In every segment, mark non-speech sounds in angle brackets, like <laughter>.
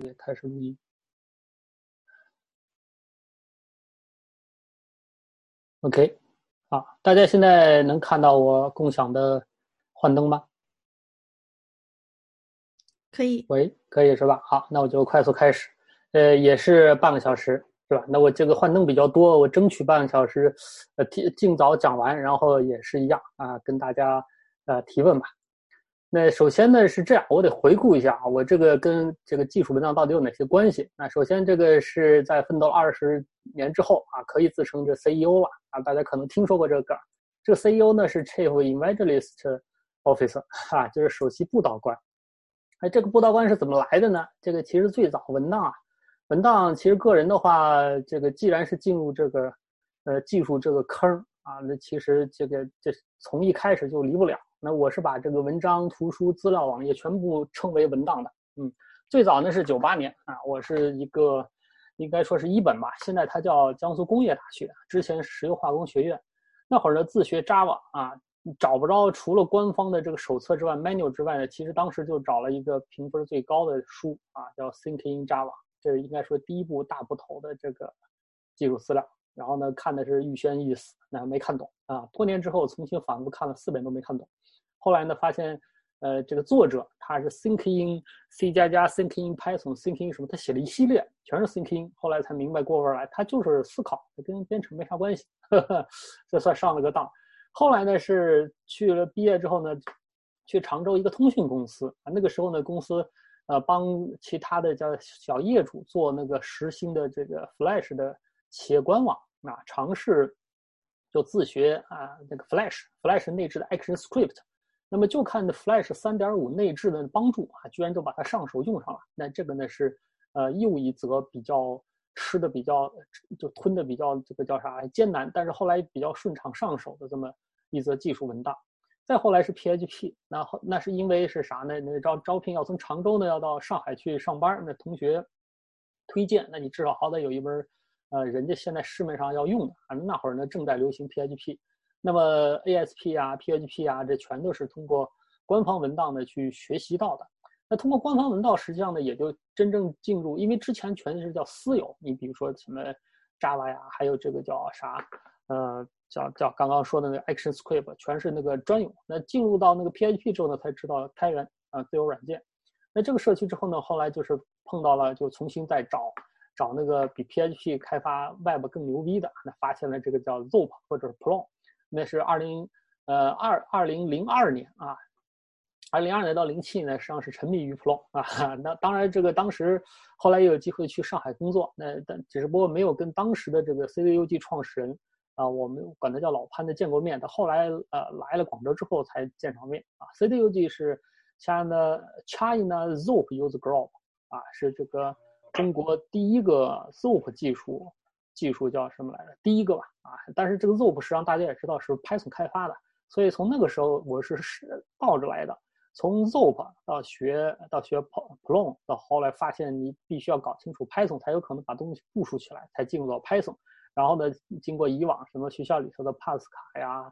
对，开始录音。OK，好，大家现在能看到我共享的幻灯吗？可以。喂，可以是吧？好，那我就快速开始。呃，也是半个小时，是吧？那我这个幻灯比较多，我争取半个小时，呃，提尽早讲完，然后也是一样啊，跟大家呃提问吧。那首先呢是这样，我得回顾一下啊，我这个跟这个技术文档到底有哪些关系？那首先这个是在奋斗二十年之后啊，可以自称这 CEO 了啊，大家可能听说过这个梗。这个 CEO 呢是 Chief Evangelist Officer 啊，就是首席布道官。哎，这个布道官是怎么来的呢？这个其实最早文档啊，文档其实个人的话，这个既然是进入这个呃技术这个坑啊，那其实这个这从一开始就离不了。那我是把这个文章、图书、资料、网页全部称为文档的。嗯，最早呢是九八年啊，我是一个应该说是一本吧，现在它叫江苏工业大学，之前石油化工学院。那会儿呢自学 Java 啊，找不着除了官方的这个手册之外，manual 之外呢，其实当时就找了一个评分最高的书啊，叫 Thinking Java，这应该说第一部大部头的这个技术资料。然后呢看的是欲仙欲死，那没看懂啊。多年之后重新反复看了四遍都没看懂。后来呢，发现，呃，这个作者他是 thinking C 加加，thinking Python，thinking 什么，他写了一系列，全是 thinking。后来才明白过味来，他就是思考，跟编程没啥关系，呵呵这算上了个当。后来呢，是去了毕业之后呢，去常州一个通讯公司啊，那个时候呢，公司呃帮其他的叫小业主做那个实心的这个 Flash 的企业官网啊，尝试就自学啊，那个 Flash，Flash 内置的 Action Script。那么就看 Flash 三点五内置的帮助啊，居然就把它上手用上了。那这个呢是呃又一则比较吃的比较就吞的比较这个叫啥艰难，但是后来比较顺畅上手的这么一则技术文档。再后来是 PHP，那后那是因为是啥呢？那招招聘要从常州呢要到上海去上班，那同学推荐，那你至少好歹有一门呃人家现在市面上要用的啊，那会儿呢正在流行 PHP。那么 ASP 啊，PHP 啊，这全都是通过官方文档呢去学习到的。那通过官方文档，实际上呢也就真正进入，因为之前全是叫私有。你比如说什么 Java 呀，还有这个叫啥，呃，叫叫刚刚说的那个 ActionScript，全是那个专有。那进入到那个 PHP 之后呢，才知道开源啊，自由软件。那这个社区之后呢，后来就是碰到了，就重新再找找那个比 PHP 开发 Web 更牛逼的，那发现了这个叫 Zope 或者是 Plon。那是二零，呃二二零零二年啊，二零零二年到零七年实际上是沉迷于 Plon 啊。<laughs> 那当然，这个当时后来也有机会去上海工作，那但只是不过没有跟当时的这个 CDUG 创始人啊，我们管他叫老潘的见过面。他后来呃来了广州之后才见上面啊。CDUG 是 China China Zope User Group 啊，是这个中国第一个 Zope 技术。技术叫什么来着？第一个吧，啊，但是这个 Zope 实际上大家也知道是 Python 开发的，所以从那个时候我是是倒着来的，从 Zope 到学到学 Plon，到后来发现你必须要搞清楚 Python 才有可能把东西部署起来，才进入到 Python。然后呢，经过以往什么学校里头的 Pascal 呀，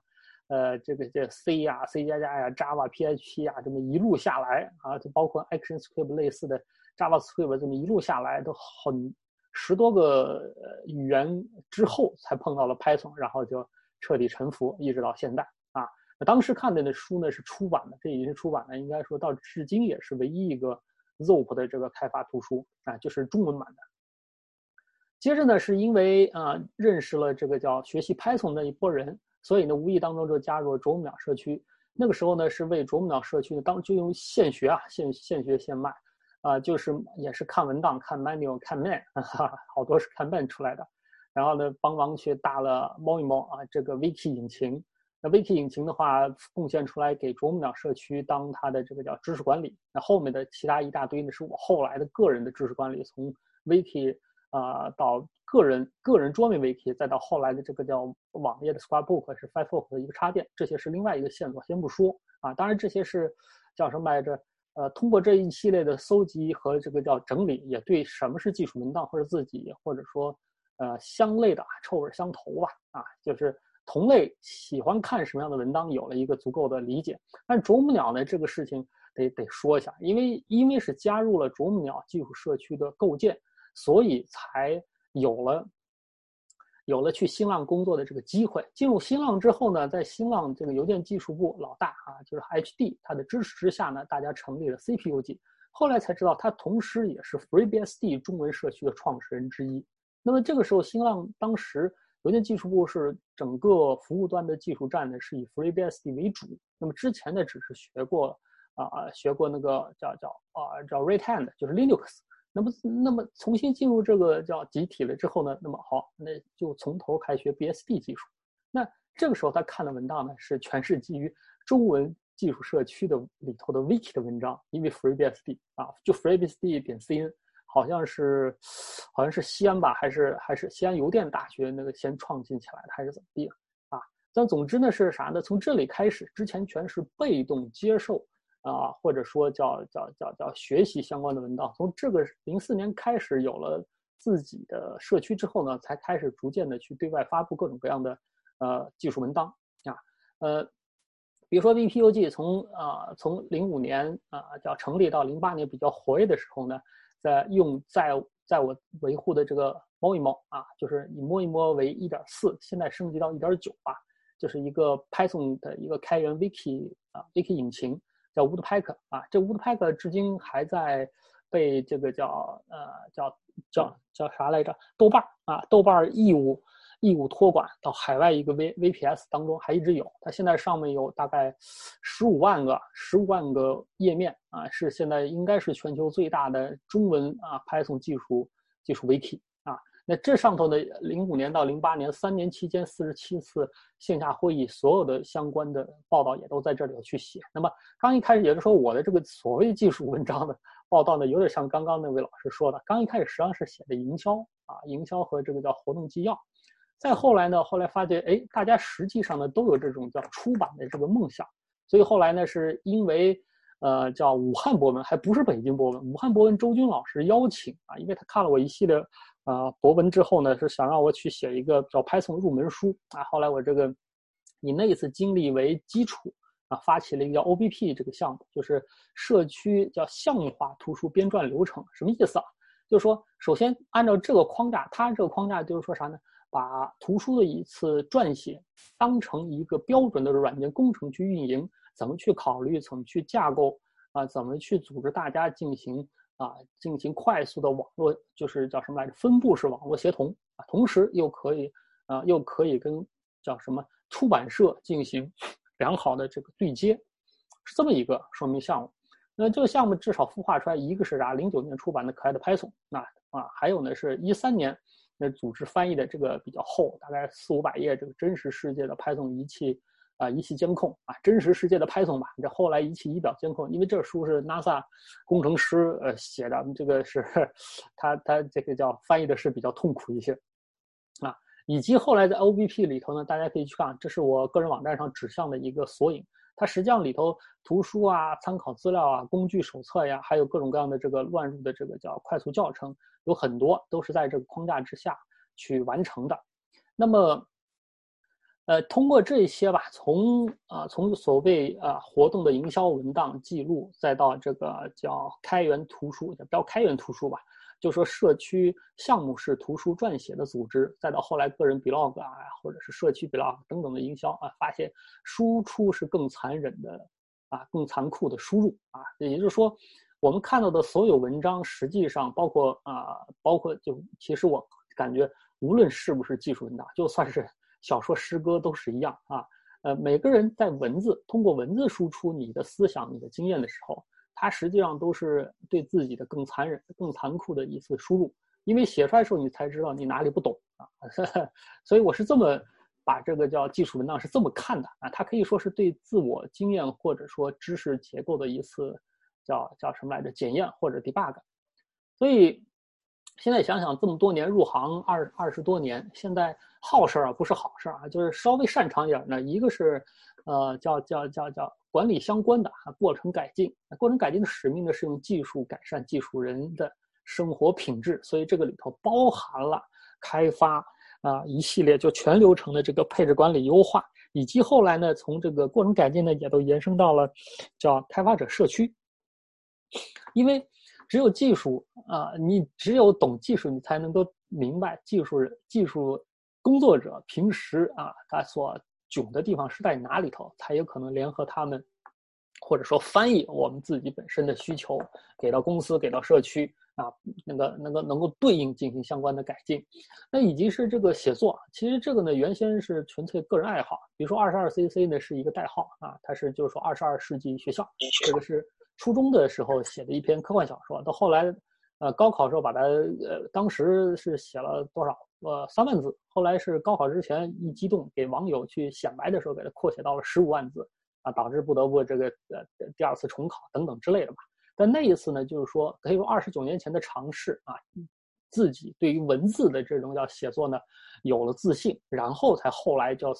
呃，这个这 C 呀、C 加加呀、Java、PHP 呀，这么一路下来啊，就包括 ActionScript 类似的 JavaScript 这么一路下来都很。十多个呃语言之后才碰到了 Python，然后就彻底臣服，一直到现在啊。当时看的那书呢是出版的，这已经是出版的，应该说到至今也是唯一一个 Zope 的这个开发图书啊，就是中文版的。接着呢，是因为啊认识了这个叫学习 Python 的一波人，所以呢无意当中就加入了啄木鸟社区。那个时候呢是为啄木鸟社区呢当就用现学啊，现现学现卖。啊，就是也是看文档、看 manual、看 man，哈哈，好多是看 man 出来的。然后呢，帮忙去搭了猫一猫啊，这个 wiki 引擎。那 wiki 引擎的话，贡献出来给啄木鸟社区当它的这个叫知识管理。那后面的其他一大堆呢，是我后来的个人的知识管理，从 wiki 啊到个人个人桌面 wiki，再到后来的这个叫网页的 scrapbook 是 firefox 的一个插件，这些是另外一个线索，先不说啊。当然这些是叫什么来着？呃，通过这一系列的搜集和这个叫整理，也对什么是技术文档或者自己或者说呃相类的臭味相投吧，啊，就是同类喜欢看什么样的文档有了一个足够的理解。但啄木鸟呢，这个事情得得说一下，因为因为是加入了啄木鸟技术社区的构建，所以才有了有了去新浪工作的这个机会。进入新浪之后呢，在新浪这个邮件技术部老大啊，就是 HD，他的支持之下呢，大家成立了 CPUG。后来才知道，他同时也是 FreeBSD 中文社区的创始人之一。那么这个时候，新浪当时邮件技术部是整个服务端的技术站呢，是以 FreeBSD 为主。那么之前呢，只是学过啊，学过那个叫叫啊叫 Red Hat，就是 Linux。那么那么重新进入这个叫集体了之后呢，那么好，那就从头开学 BSD 技术。那这个时候他看的文档呢，是全是基于中文。技术社区的里头的 wiki 的文章，因为 FreeBSD 啊，就 FreeBSD 点 cn，好像是好像是西安吧，还是还是西安邮电大学那个先创建起来的，还是怎么地啊？但总之呢是啥呢？从这里开始，之前全是被动接受啊，或者说叫叫叫叫学习相关的文档。从这个零四年开始有了自己的社区之后呢，才开始逐渐的去对外发布各种各样的呃技术文档啊，呃。比如说，VPUG 从啊从零五年啊叫成立到零八年比较活跃的时候呢，在用在在我维护的这个摸一摸啊，就是以摸一摸为一点四，现在升级到一点九吧，就是一个 Python 的一个开源 Wiki 啊 Wiki 引擎叫 Woodpecker 啊，这 Woodpecker 至今还在被这个叫呃叫叫叫啥来着？豆瓣啊豆瓣义务。义务托管到海外一个 V VPS 当中还一直有，它现在上面有大概十五万个十五万个页面啊，是现在应该是全球最大的中文啊 Python 技术技术 Wiki。那这上头的零五年到零八年三年期间四十七次线下会议，所有的相关的报道也都在这里头去写。那么刚一开始，也就是说我的这个所谓技术文章的报道呢，有点像刚刚那位老师说的，刚一开始实际上是写的营销啊，营销和这个叫活动纪要。再后来呢？后来发觉，哎，大家实际上呢都有这种叫出版的这个梦想，所以后来呢，是因为，呃，叫武汉博文，还不是北京博文。武汉博文周军老师邀请啊，因为他看了我一系列啊博文之后呢，是想让我去写一个叫 Python 入门书啊。后来我这个以那一次经历为基础啊，发起了一个叫 OBP 这个项目，就是社区叫项目化图书编撰流程，什么意思啊？就是说，首先按照这个框架，它这个框架就是说啥呢？把图书的一次撰写当成一个标准的软件工程去运营，怎么去考虑，怎么去架构啊，怎么去组织大家进行啊，进行快速的网络，就是叫什么来着？分布式网络协同啊，同时又可以啊，又可以跟叫什么出版社进行良好的这个对接，是这么一个说明项目。那这个项目至少孵化出来一个是啥？零九年出版的可爱的 Python，那啊，还有呢是一三年。那组织翻译的这个比较厚，大概四五百页，这个真实世界的 Python 仪器啊，仪器监控啊，真实世界的 Python 吧。这后来仪器仪表监控，因为这书是 NASA 工程师呃写的，这个是他他这个叫翻译的是比较痛苦一些啊。以及后来在 OBP 里头呢，大家可以去看，这是我个人网站上指向的一个索引。它实际上里头图书啊、参考资料啊、工具手册呀，还有各种各样的这个乱入的这个叫快速教程，有很多都是在这个框架之下去完成的。那么，呃，通过这些吧，从啊从所谓啊活动的营销文档记录，再到这个叫开源图书，叫开源图书吧。就说社区项目式图书撰写的组织，再到后来个人 blog 啊，或者是社区 blog 等等的营销啊，发现输出是更残忍的啊，更残酷的输入啊。也就是说，我们看到的所有文章，实际上包括啊，包括就其实我感觉，无论是不是技术文档，就算是小说、诗歌都是一样啊。呃，每个人在文字通过文字输出你的思想、你的经验的时候。它实际上都是对自己的更残忍、更残酷的一次输入，因为写出来的时候你才知道你哪里不懂啊，<laughs> 所以我是这么把这个叫技术文档是这么看的啊，它可以说是对自我经验或者说知识结构的一次叫叫什么来着检验或者 debug，所以现在想想这么多年入行二二十多年，现在好事儿啊不是好事儿啊，就是稍微擅长一点呢，一个是呃叫叫叫叫。管理相关的啊，过程改进，过程改进的使命呢是用技术改善技术人的生活品质，所以这个里头包含了开发啊一系列就全流程的这个配置管理优化，以及后来呢从这个过程改进呢也都延伸到了叫开发者社区因为只有技术啊，你只有懂技术，你才能够明白技术人技术工作者平时啊他所囧的地方是在哪里头，才有可能联合他们。或者说翻译我们自己本身的需求给到公司，给到社区啊，那个那个能够对应进行相关的改进。那以及是这个写作，其实这个呢原先是纯粹个人爱好。比如说二十二 CC 呢是一个代号啊，它是就是说二十二世纪学校，这个是初中的时候写的一篇科幻小说。到后来，呃高考时候把它呃当时是写了多少呃三万字，后来是高考之前一激动给网友去显摆的时候，给它扩写到了十五万字。啊，导致不得不这个呃第二次重考等等之类的吧。但那一次呢，就是说可以说二十九年前的尝试啊，自己对于文字的这种叫写作呢有了自信，然后才后来叫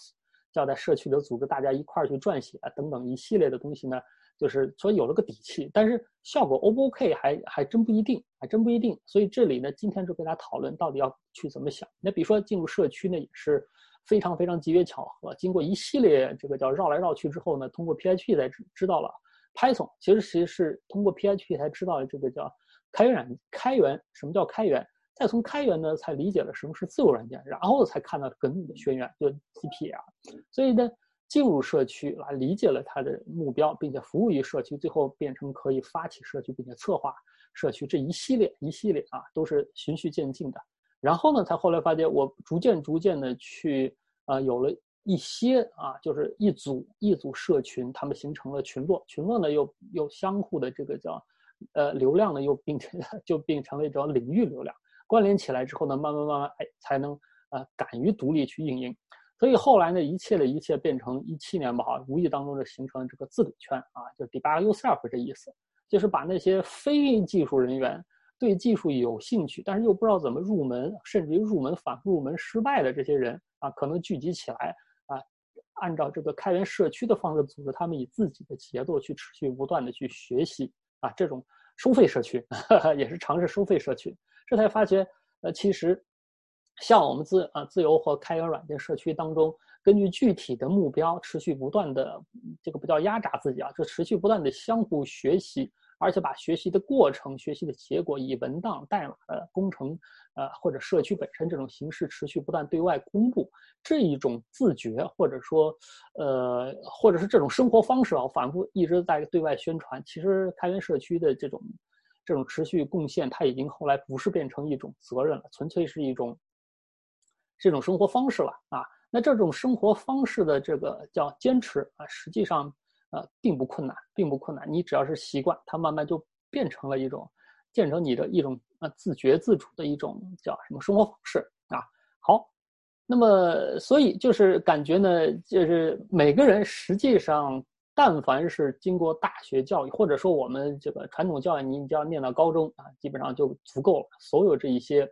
叫在社区里组织大家一块儿去撰写啊等等一系列的东西呢，就是说有了个底气。但是效果 O 不 OK 还还真不一定，还真不一定。所以这里呢，今天就跟大家讨论到底要去怎么想。那比如说进入社区呢，也是。非常非常机缘巧合，经过一系列这个叫绕来绕去之后呢，通过 PHP 才知知道了 Python。其实其实是通过 PHP 才知道了这个叫开源开源。什么叫开源？再从开源呢，才理解了什么是自由软件，然后才看到梗里的宣言，就 GPL。所以呢，进入社区来理解了他的目标，并且服务于社区，最后变成可以发起社区，并且策划社区这一系列一系列啊，都是循序渐进的。然后呢，才后来发现，我逐渐逐渐的去，呃，有了一些啊，就是一组一组社群，他们形成了群落，群落呢又又相互的这个叫，呃，流量呢又变成 <laughs> 就变成了一种领域流量，关联起来之后呢，慢慢慢慢，哎，才能呃敢于独立去运营。所以后来呢，一切的一切变成一七年吧，无意当中就形成了这个自主圈啊，就 debug yourself 这意思，就是把那些非技术人员。对技术有兴趣，但是又不知道怎么入门，甚至于入门反复入门失败的这些人啊，可能聚集起来啊，按照这个开源社区的方式组织，他们以自己的节奏去持续不断的去学习啊，这种收费社区 <laughs> 也是尝试收费社区，这才发觉呃，其实像我们自啊自由和开源软件社区当中，根据具体的目标持续不断的这个不叫压榨自己啊，就持续不断的相互学习。而且把学习的过程、学习的结果以文档、代码的工程，呃，或者社区本身这种形式持续不断对外公布，这一种自觉，或者说，呃，或者是这种生活方式啊，反复一直在对外宣传。其实开源社区的这种这种持续贡献，它已经后来不是变成一种责任了，纯粹是一种这种生活方式了啊。那这种生活方式的这个叫坚持啊，实际上。呃，并不困难，并不困难。你只要是习惯，它慢慢就变成了一种，变成你的一种呃自觉自主的一种叫什么生活方式啊。好，那么所以就是感觉呢，就是每个人实际上，但凡是经过大学教育，或者说我们这个传统教育，你只要念到高中啊，基本上就足够了。所有这一些，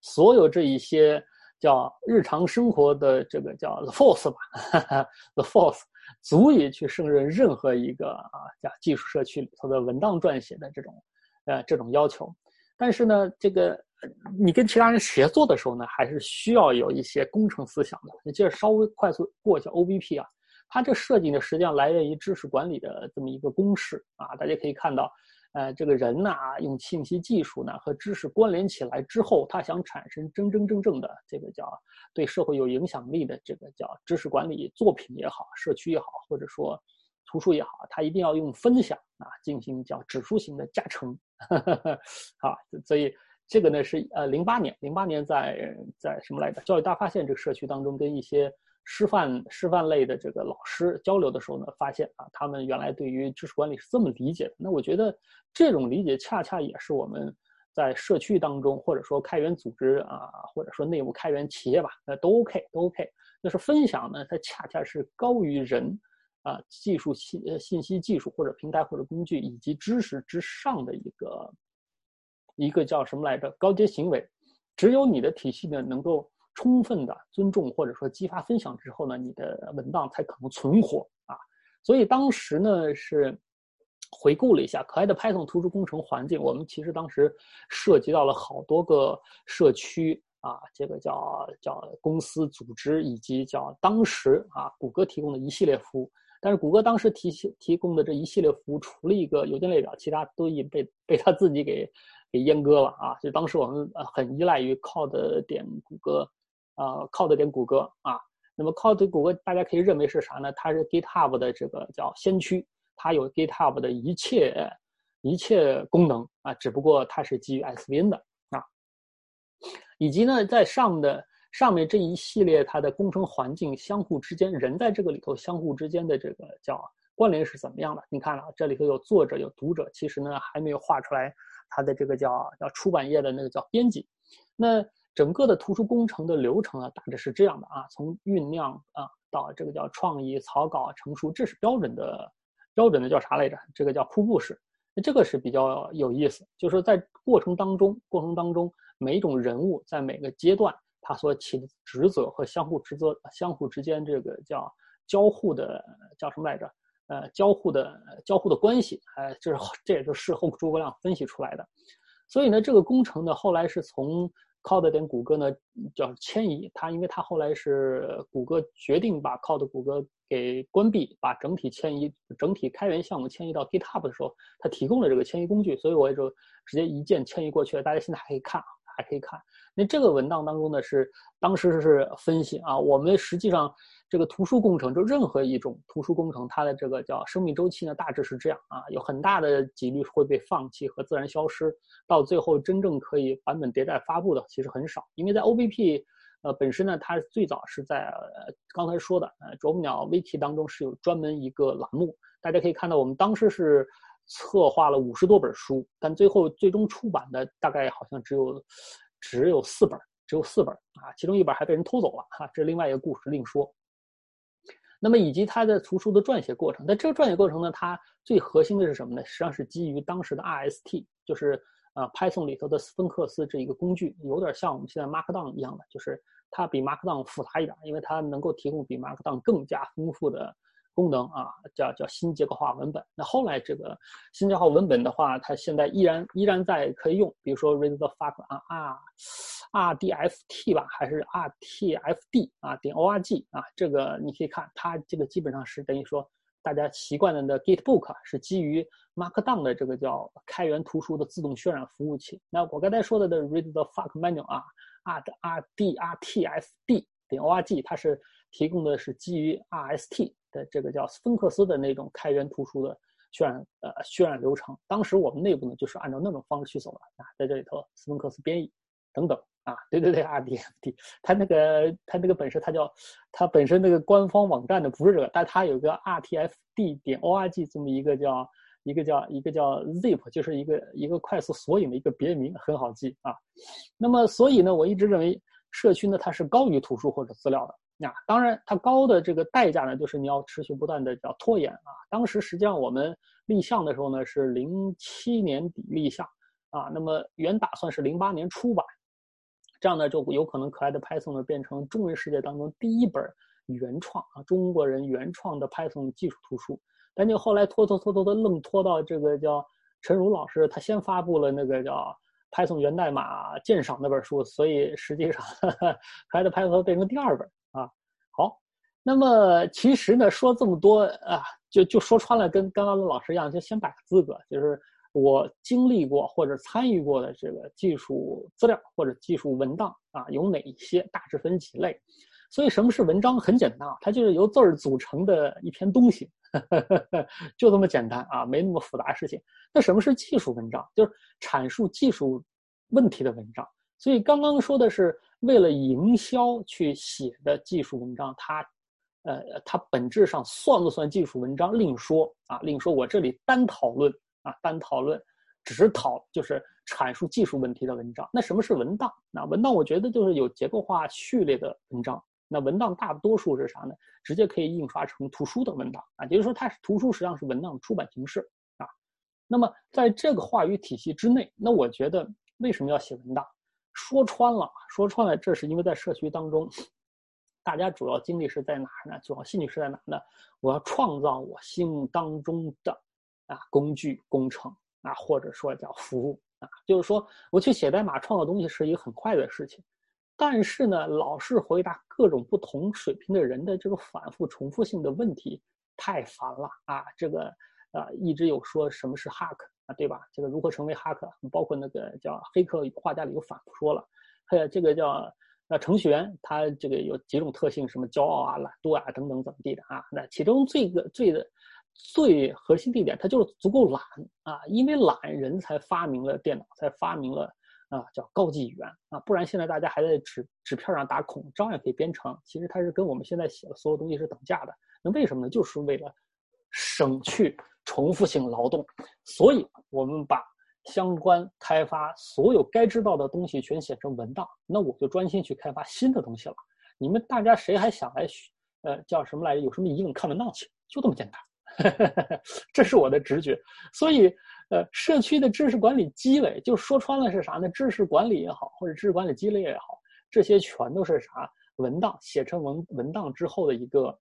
所有这一些叫日常生活的这个叫 the force 吧，<laughs> the force。足以去胜任任何一个啊，叫技术社区里头的文档撰写的这种，呃，这种要求。但是呢，这个你跟其他人协作的时候呢，还是需要有一些工程思想的。你接着稍微快速过一下 O B P 啊，它这设计呢，实际上来源于知识管理的这么一个公式啊，大家可以看到。呃，这个人呢，用信息技术呢和知识关联起来之后，他想产生真真正正的这个叫对社会有影响力的这个叫知识管理作品也好，社区也好，或者说图书也好，他一定要用分享啊进行叫指数型的加成，<laughs> 啊，所以这个呢是呃零八年，零八年在在什么来着？教育大发现这个社区当中跟一些。师范师范类的这个老师交流的时候呢，发现啊，他们原来对于知识管理是这么理解的。那我觉得这种理解恰恰也是我们在社区当中，或者说开源组织啊，或者说内部开源企业吧，那都 OK，都 OK。就是分享呢，它恰恰是高于人啊技术信信息技术或者平台或者工具以及知识之上的一个一个叫什么来着高阶行为。只有你的体系呢，能够。充分的尊重或者说激发分享之后呢，你的文档才可能存活啊。所以当时呢是回顾了一下可爱的 Python 图书工程环境，我们其实当时涉及到了好多个社区啊，这个叫叫公司组织以及叫当时啊谷歌提供的一系列服务。但是谷歌当时提提供的这一系列服务，除了一个邮件列表，其他都已被被他自己给给阉割了啊！就当时我们很依赖于 Code 点谷歌，呃靠的点谷歌啊。那么靠的谷歌大家可以认为是啥呢？它是 GitHub 的这个叫先驱，它有 GitHub 的一切一切功能啊，只不过它是基于 SVN 的啊，以及呢在上的。上面这一系列它的工程环境相互之间，人在这个里头相互之间的这个叫关联是怎么样的？你看啊，这里头有作者有读者，其实呢还没有画出来它的这个叫叫出版业的那个叫编辑。那整个的图书工程的流程啊，大致是这样的啊，从酝酿啊到这个叫创意草稿成熟，这是标准的标准的叫啥来着？这个叫瀑布式。那这个是比较有意思，就是在过程当中过程当中每一种人物在每个阶段。他所起的职责和相互职责、相互之间这个叫交互的叫什么来着？呃，交互的交互的关系，哎，这是这也就是事后诸葛亮分析出来的。所以呢，这个工程呢，后来是从 Code 点谷歌呢叫迁移，它因为它后来是谷歌决定把 Code 谷歌给关闭，把整体迁移、整体开源项目迁移到 GitHub 的时候，它提供了这个迁移工具，所以我也就直接一键迁移过去了。大家现在还可以看。还可以看，那这个文档当中呢是当时是分析啊，我们实际上这个图书工程就任何一种图书工程，它的这个叫生命周期呢，大致是这样啊，有很大的几率会被放弃和自然消失，到最后真正可以版本迭代发布的其实很少，因为在 OBP 呃本身呢，它最早是在呃刚才说的呃啄木鸟 Wiki 当中是有专门一个栏目，大家可以看到我们当时是。策划了五十多本书，但最后最终出版的大概好像只有只有四本，只有四本啊，其中一本还被人偷走了哈，这另外一个故事另说。那么以及它的图书的撰写过程，那这个撰写过程呢，它最核心的是什么呢？实际上是基于当时的 RST，就是呃 Python 里头的斯芬克斯这一个工具，有点像我们现在 Markdown 一样的，就是它比 Markdown 复杂一点，因为它能够提供比 Markdown 更加丰富的。功能啊，叫叫新结构化文本。那后来这个新结构化文本的话，它现在依然依然在可以用。比如说 read the fuck 啊啊，rdft 吧，还是 rtfd 啊点 org 啊，这个你可以看，它这个基本上是等于说大家习惯的的 gitbook 是基于 markdown 的这个叫开源图书的自动渲染服务器。那我刚才说的的 read the fuck manual 啊，rdrtfd 点 org 它是提供的是基于 rst。的这个叫斯芬克斯的那种开源图书的渲染呃渲染流程，当时我们内部呢就是按照那种方式去走的啊，在这里头斯芬克斯编译等等啊，对对对，RDFT，它那个它那个本身它叫它本身那个官方网站的不是这个，但它有个 RTFD 点 org 这么一个叫一个叫一个叫 zip，就是一个一个快速索引的一个别名，很好记啊。那么所以呢，我一直认为社区呢它是高于图书或者资料的。那当然，它高的这个代价呢，就是你要持续不断的叫拖延啊。当时实际上我们立项的时候呢，是零七年底立项啊，那么原打算是零八年出版，这样呢就有可能可爱的 Python 呢变成中文世界当中第一本原创啊中国人原创的 Python 技术图书。但就后来拖拖拖拖的，愣拖到这个叫陈儒老师他先发布了那个叫 Python 源代码鉴赏那本书，所以实际上 <laughs> 可爱的 Python 变成第二本。那么其实呢，说这么多啊，就就说穿了，跟刚刚的老师一样，就先摆个资格，就是我经历过或者参与过的这个技术资料或者技术文档啊，有哪一些？大致分几类。所以什么是文章？很简单啊，它就是由字儿组成的一篇东西，<laughs> 就这么简单啊，没那么复杂事情。那什么是技术文章？就是阐述技术问题的文章。所以刚刚说的是为了营销去写的技术文章，它，呃，它本质上算不算技术文章另说啊，另说。我这里单讨论啊，单讨论，只是讨就是阐述技术问题的文章。那什么是文档？那文档我觉得就是有结构化序列的文章。那文档大多数是啥呢？直接可以印刷成图书的文档啊，也就是说它是图书，实际上是文档出版形式啊。那么在这个话语体系之内，那我觉得为什么要写文档？说穿了，说穿了，这是因为在社区当中，大家主要精力是在哪儿呢？主要兴趣是在哪呢？我要创造我心目当中的啊工具工程啊，或者说叫服务啊，就是说我去写代码创造东西是一个很快的事情，但是呢，老是回答各种不同水平的人的这个反复重复性的问题，太烦了啊！这个啊，一直有说什么是哈克啊，对吧？这个如何成为哈克，包括那个叫黑客画家里有反复说了，还有这个叫那程序员，他这个有几种特性，什么骄傲啊、懒惰啊等等怎么地的啊？那其中最个最的最核心地点，他就是足够懒啊，因为懒人才发明了电脑，才发明了。啊，叫高级语言啊，不然现在大家还在纸纸片上打孔，照样可以编程。其实它是跟我们现在写的所有东西是等价的。那为什么呢？就是为了省去重复性劳动，所以我们把相关开发所有该知道的东西全写成文档。那我就专心去开发新的东西了。你们大家谁还想来？呃，叫什么来着？有什么疑问看文档去，就这么简单。<laughs> 这是我的直觉，所以。呃，社区的知识管理积累，就说穿了是啥呢？知识管理也好，或者知识管理积累也好，这些全都是啥？文档写成文文档之后的一个，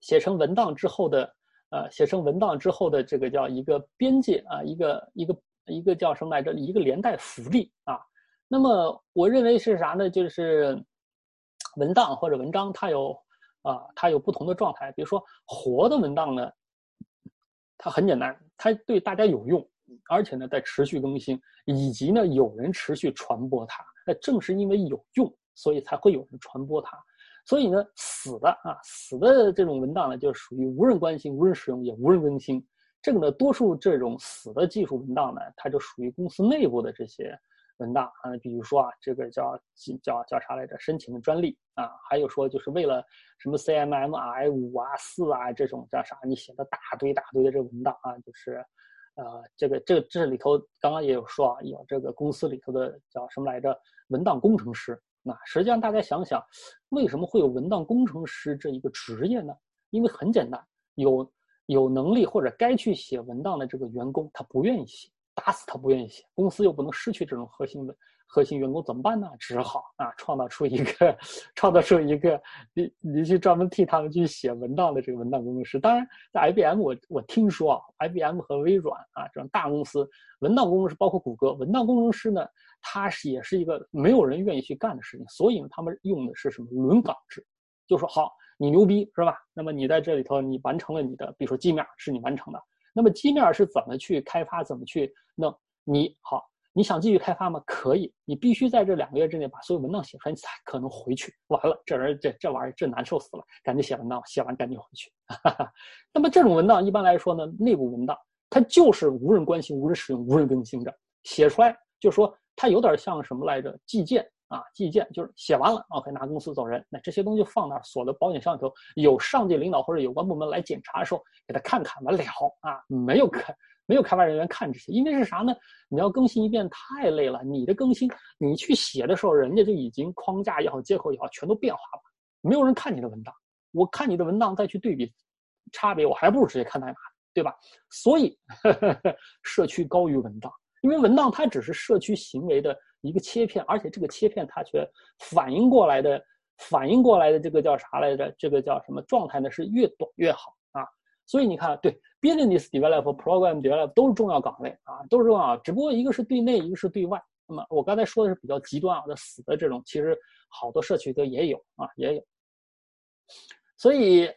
写成文档之后的，呃，写成文档之后的这个叫一个边界啊，一个一个一个叫什么来着？一个连带福利啊。那么我认为是啥呢？就是文档或者文章，它有啊，它有不同的状态。比如说活的文档呢。它很简单，它对大家有用，而且呢在持续更新，以及呢有人持续传播它。那正是因为有用，所以才会有人传播它。所以呢，死的啊，死的这种文档呢，就属于无人关心、无人使用、也无人更新。这个呢，多数这种死的技术文档呢，它就属于公司内部的这些。文档啊，比如说啊，这个叫叫叫啥来着？申请的专利啊，还有说就是为了什么 CMMI 五啊、四啊这种叫啥？你写的大堆大堆的这个文档啊，就是，呃，这个这这里头刚刚也有说啊，有这个公司里头的叫什么来着？文档工程师。那实际上大家想想，为什么会有文档工程师这一个职业呢？因为很简单，有有能力或者该去写文档的这个员工，他不愿意写。打死他不愿意写，公司又不能失去这种核心的核心员工，怎么办呢？只好啊，创造出一个，<laughs> 创造出一个，你你去专门替他们去写文档的这个文档工程师。当然，在 IBM，我我听说啊，IBM 和微软啊这种大公司，文档工程师包括谷歌，文档工程师呢，他是也是一个没有人愿意去干的事情，所以呢，他们用的是什么轮岗制，就说好，你牛逼是吧？那么你在这里头，你完成了你的，比如说界面是你完成的。那么基面是怎么去开发？怎么去弄？你好，你想继续开发吗？可以，你必须在这两个月之内把所有文档写出来，你才可能回去。完了，这人这这玩意儿这难受死了，赶紧写文档，写完赶紧回去。<laughs> 那么这种文档一般来说呢，内部文档它就是无人关心、无人使用、无人更新的，写出来就说它有点像什么来着？寄件。啊，寄件就是写完了，OK，拿公司走人。那这些东西放那儿，锁在保险箱里头，有上级领导或者有关部门来检查的时候，给他看看完了啊。没有开，没有开发人员看这些，因为是啥呢？你要更新一遍太累了。你的更新，你去写的时候，人家就已经框架也好，接口也好，全都变化了。没有人看你的文档，我看你的文档再去对比差别，我还不如直接看代码，对吧？所以呵呵，社区高于文档，因为文档它只是社区行为的。一个切片，而且这个切片它却反应过来的，反应过来的这个叫啥来着？这个叫什么状态呢？是越短越好！所以你看，对，business develop、program develop 都是重要岗位啊，都是重要。只不过一个是对内，一个是对外。那么我刚才说的是比较极端啊的死的这种，其实好多社区都也有啊，也有。所以。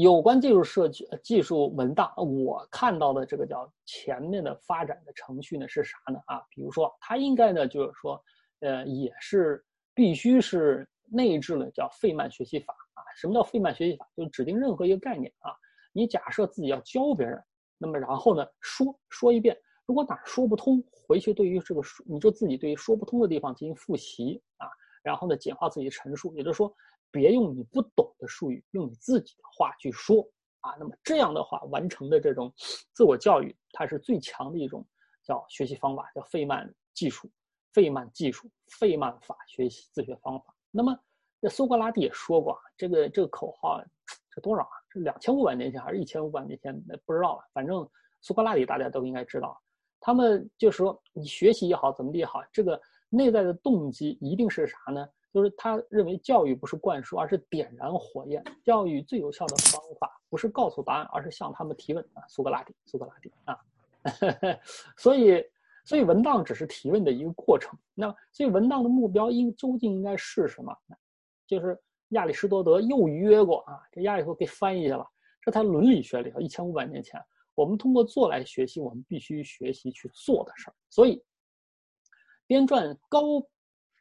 有关技术设计、技术文档，我看到的这个叫前面的发展的程序呢是啥呢？啊，比如说它应该呢就是说，呃，也是必须是内置了叫费曼学习法啊。什么叫费曼学习法？就指定任何一个概念啊，你假设自己要教别人，那么然后呢说说一遍，如果哪说不通，回去对于这个说，你就自己对于说不通的地方进行复习啊，然后呢简化自己的陈述，也就是说。别用你不懂的术语，用你自己的话去说啊。那么这样的话，完成的这种自我教育，它是最强的一种叫学习方法，叫费曼技术、费曼技术、费曼法学习自学方法。那么这苏格拉底也说过啊，这个这个口号，这多少啊？是两千五百年前还是一千五百年前？那不知道了。反正苏格拉底大家都应该知道，他们就是说你学习也好，怎么地也好，这个内在的动机一定是啥呢？就是他认为教育不是灌输，而是点燃火焰。教育最有效的方法不是告诉答案，而是向他们提问啊。苏格拉底，苏格拉底啊。<laughs> 所以，所以文档只是提问的一个过程。那所以文档的目标应究竟应该是什么？就是亚里士多德又约过啊，这亚里士多给翻译去了。这在伦理学里头，一千五百年前，我们通过做来学习，我们必须学习去做的事儿。所以，编撰高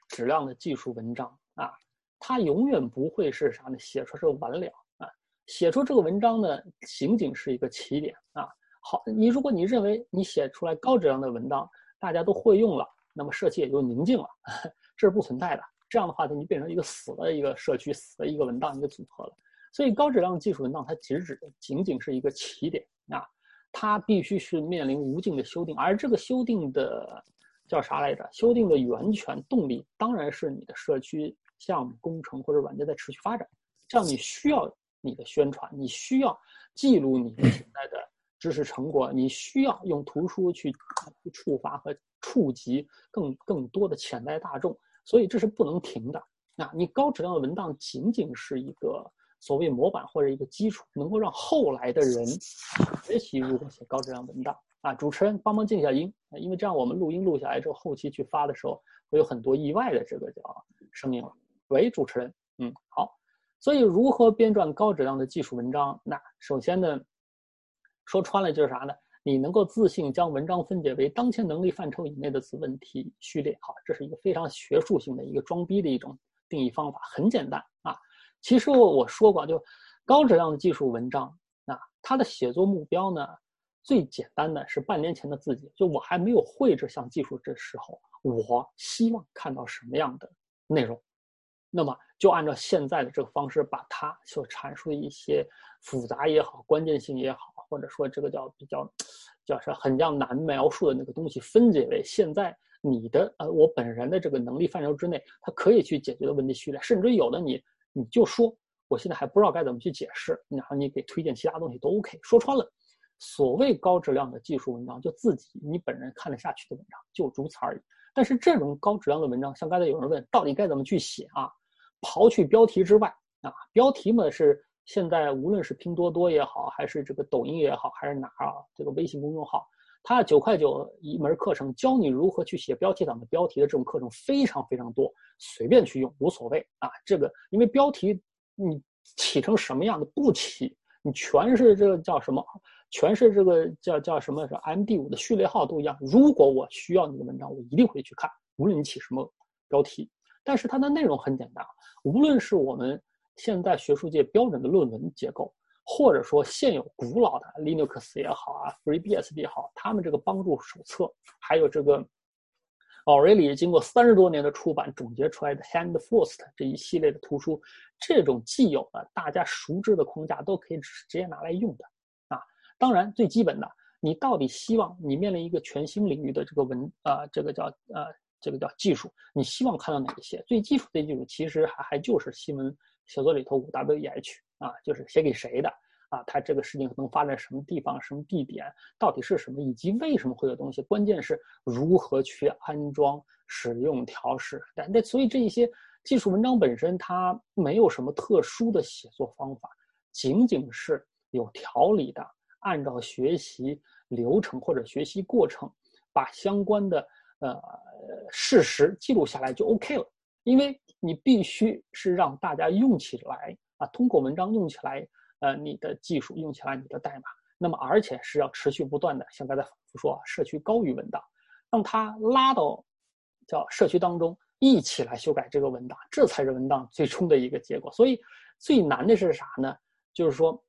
质量的技术文章啊，它永远不会是啥呢？写出是完了啊，写出这个文章呢，仅仅是一个起点啊。好，你如果你认为你写出来高质量的文章，大家都会用了，那么社区也就宁静了，<laughs> 这是不存在的。这样的话呢，你变成一个死的一个社区，死的一个文档一个组合了。所以高质量的技术文档，它其实指的仅仅是一个起点啊，它必须是面临无尽的修订，而这个修订的叫啥来着？修订的源泉动力当然是你的社区项目工程或者软件在持续发展，这样你需要你的宣传，你需要记录你现在的知识成果，你需要用图书去触发和触及更更多的潜在大众，所以这是不能停的。那你高质量的文档仅仅是一个。所谓模板或者一个基础，能够让后来的人学习如何写高质量文档啊！主持人帮忙静一下音，因为这样我们录音录下来之后，后期去发的时候会有很多意外的这个叫声音了。喂，主持人，嗯，好。所以如何编撰高质量的技术文章？那首先呢，说穿了就是啥呢？你能够自信将文章分解为当前能力范畴以内的子问题序列。好，这是一个非常学术性的一个装逼的一种定义方法，很简单啊。其实我我说过，就高质量的技术文章啊，它的写作目标呢，最简单的是半年前的自己，就我还没有会这项技术这时候，我希望看到什么样的内容，那么就按照现在的这个方式，把它所阐述的一些复杂也好、关键性也好，或者说这个叫比较，叫是很叫难描述的那个东西，分解为现在你的呃我本人的这个能力范畴之内，它可以去解决的问题序列，甚至有的你。你就说，我现在还不知道该怎么去解释，然后你给推荐其他东西都 OK。说穿了，所谓高质量的技术文章，就自己你本人看得下去的文章，就如此而已。但是这种高质量的文章，像刚才有人问，到底该怎么去写啊？刨去标题之外啊，标题嘛是现在无论是拼多多也好，还是这个抖音也好，还是哪儿啊，这个微信公众号，它九块九一门课程，教你如何去写标题党的标题的这种课程非常非常多。随便去用无所谓啊，这个因为标题你起成什么样的不起，你全是这个叫什么，全是这个叫叫什么是 M D 五的序列号都一样。如果我需要你的文章，我一定会去看，无论你起什么标题。但是它的内容很简单，无论是我们现在学术界标准的论文结构，或者说现有古老的 Linux 也好啊，FreeBSD 也好，他们这个帮助手册，还有这个。奥瑞里经过三十多年的出版，总结出来的 Hand First 这一系列的图书，这种既有的大家熟知的框架都可以直接拿来用的啊。当然，最基本的，你到底希望你面临一个全新领域的这个文啊，这个叫呃，这个叫技术，你希望看到哪一些？最基础的技术其实还还就是新闻写作里头五 W E H 啊，就是写给谁的。啊，它这个事情能发展什么地方、什么地点，到底是什么，以及为什么会有东西？关键是如何去安装、使用、调试。但那所以这一些技术文章本身它没有什么特殊的写作方法，仅仅是有条理的按照学习流程或者学习过程，把相关的呃事实记录下来就 OK 了。因为你必须是让大家用起来啊，通过文章用起来。呃，你的技术用起来，你的代码，那么而且是要持续不断的，像刚才反复说，社区高于文档，让它拉到叫社区当中一起来修改这个文档，这才是文档最终的一个结果。所以最难的是啥呢？就是说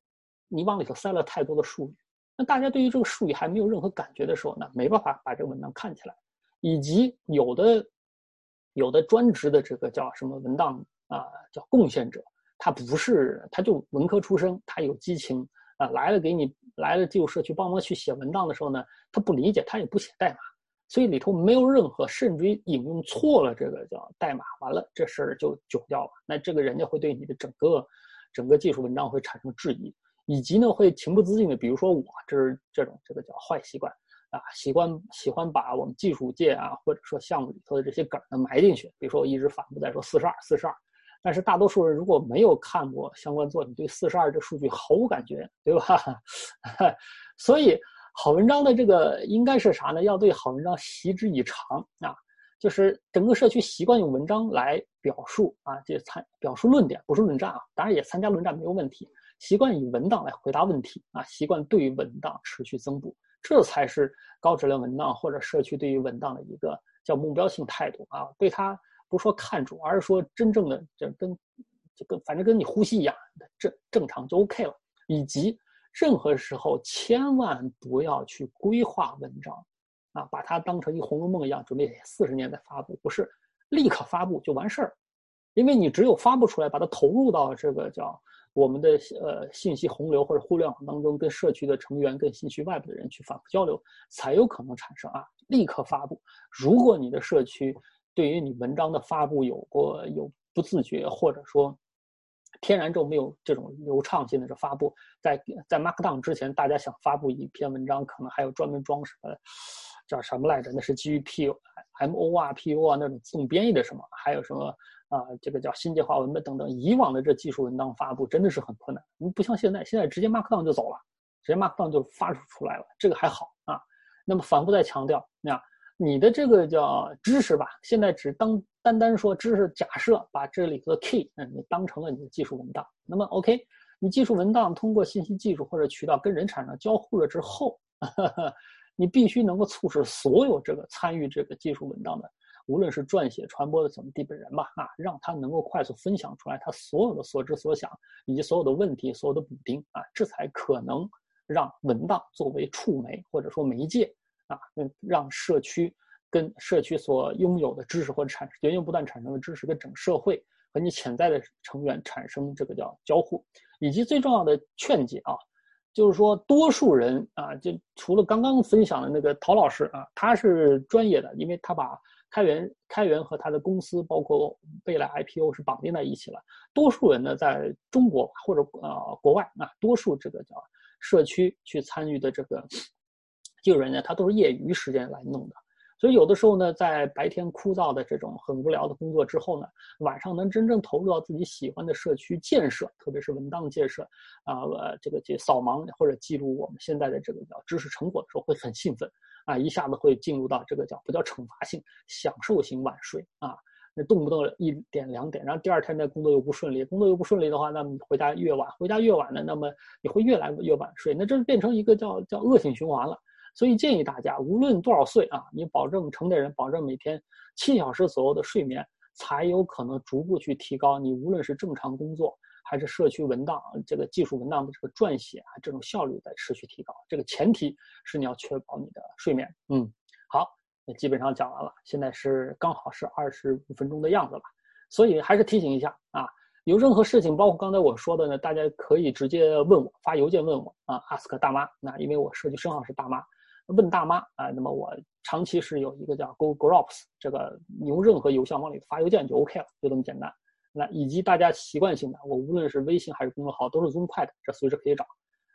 你往里头塞了太多的术语，那大家对于这个术语还没有任何感觉的时候呢，没办法把这个文档看起来，以及有的有的专职的这个叫什么文档啊，叫贡献者。他不是，他就文科出身，他有激情啊，来了给你来了技术社区帮忙去写文档的时候呢，他不理解，他也不写代码，所以里头没有任何，甚至于引用错了这个叫代码，完了这事儿就囧掉了。那这个人家会对你的整个整个技术文章会产生质疑，以及呢会情不自禁的，比如说我这是这种这个叫坏习惯啊，习惯喜欢把我们技术界啊或者说项目里头的这些梗儿呢埋进去，比如说我一直反复在说四十二四十二。但是大多数人如果没有看过相关作品，对四十二这数据毫无感觉，对吧？<laughs> 所以好文章的这个应该是啥呢？要对好文章习之以常啊，就是整个社区习惯用文章来表述啊，这参表述论点，不是论战啊。当然也参加论战没有问题，习惯以文档来回答问题啊，习惯对于文档持续增补，这才是高质量文档或者社区对于文档的一个叫目标性态度啊，对它不说看重，而是说真正的这跟就跟反正跟你呼吸一样，正正常就 OK 了，以及。任何时候千万不要去规划文章，啊，把它当成一《红楼梦》一样，准备四十年再发布，不是立刻发布就完事儿，因为你只有发布出来，把它投入到这个叫我们的呃信息洪流或者互联网当中，跟社区的成员、跟信息外部的人去反复交流，才有可能产生啊立刻发布。如果你的社区对于你文章的发布有过有不自觉，或者说。天然就没有这种流畅性的这发布，在在 Markdown 之前，大家想发布一篇文章，可能还有专门装什么叫什么来着？那是基于 P M O 啊 P U 啊那种自动编译的什么？还有什么啊？这个叫新界化文本等等。以往的这技术文档发布真的是很困难，你不像现在，现在直接 Markdown 就走了，直接 Markdown 就发出出来了，这个还好啊。那么反复再强调，那你的这个叫知识吧，现在只当。单单说知识，假设把这里头的 key，嗯，你当成了你的技术文档，那么 OK，你技术文档通过信息技术或者渠道跟人产生交互了之后，<laughs> 你必须能够促使所有这个参与这个技术文档的，无论是撰写、传播的怎么地本人吧，啊，让他能够快速分享出来他所有的所知所想以及所有的问题、所有的补丁啊，这才可能让文档作为触媒或者说媒介啊，让社区。跟社区所拥有的知识或者产源源不断产生的知识，跟整社会和你潜在的成员产生这个叫交互，以及最重要的劝解啊，就是说多数人啊，就除了刚刚分享的那个陶老师啊，他是专业的，因为他把开源开源和他的公司包括未来 IPO 是绑定在一起了。多数人呢，在中国或者呃国外啊，多数这个叫社区去参与的这个技术人员，他都是业余时间来弄的。所以有的时候呢，在白天枯燥的这种很无聊的工作之后呢，晚上能真正投入到自己喜欢的社区建设，特别是文档建设，啊，呃，这个这扫盲或者记录我们现在的这个叫知识成果的时候，会很兴奋，啊，一下子会进入到这个叫不叫惩罚性、享受型晚睡啊，那动不动一点两点，然后第二天的工作又不顺利，工作又不顺利的话，那么回家越晚，回家越晚呢，那么你会越来越晚睡，那这变成一个叫叫恶性循环了。所以建议大家，无论多少岁啊，你保证成年人保证每天七小时左右的睡眠，才有可能逐步去提高你无论是正常工作还是社区文档这个技术文档的这个撰写啊，这种效率在持续提高。这个前提是你要确保你的睡眠。嗯，好，那基本上讲完了，现在是刚好是二十五分钟的样子了。所以还是提醒一下啊，有任何事情，包括刚才我说的呢，大家可以直接问我，发邮件问我啊，ask 大妈。那因为我社区生号是大妈。问大妈啊，那么我长期是有一个叫 Go Groups，这个你用任何邮箱往里发邮件就 OK 了，就这么简单。那以及大家习惯性的，我无论是微信还是公众号都是 Zoom 快的这随时可以找。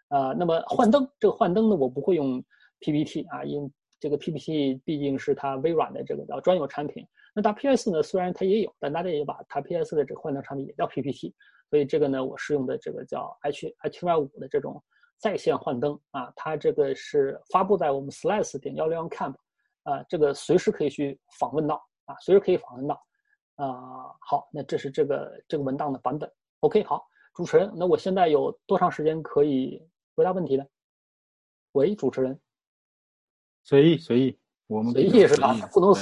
呃，那么幻灯这个幻灯呢，我不会用 PPT 啊，因这个 PPT 毕竟是它微软的这个叫专有产品。那它 PS 呢，虽然它也有，但大家也把它 PS 的这个幻灯产品也叫 PPT，所以这个呢，我是用的这个叫 H H5 的这种。在线幻灯啊，它这个是发布在我们 Slice 点幺六幺 Camp，啊，这个随时可以去访问到啊，随时可以访问到，啊，好，那这是这个这个文档的版本。OK，好，主持人，那我现在有多长时间可以回答问题呢？喂，主持人，随意随意，我们随意是吧？不能随。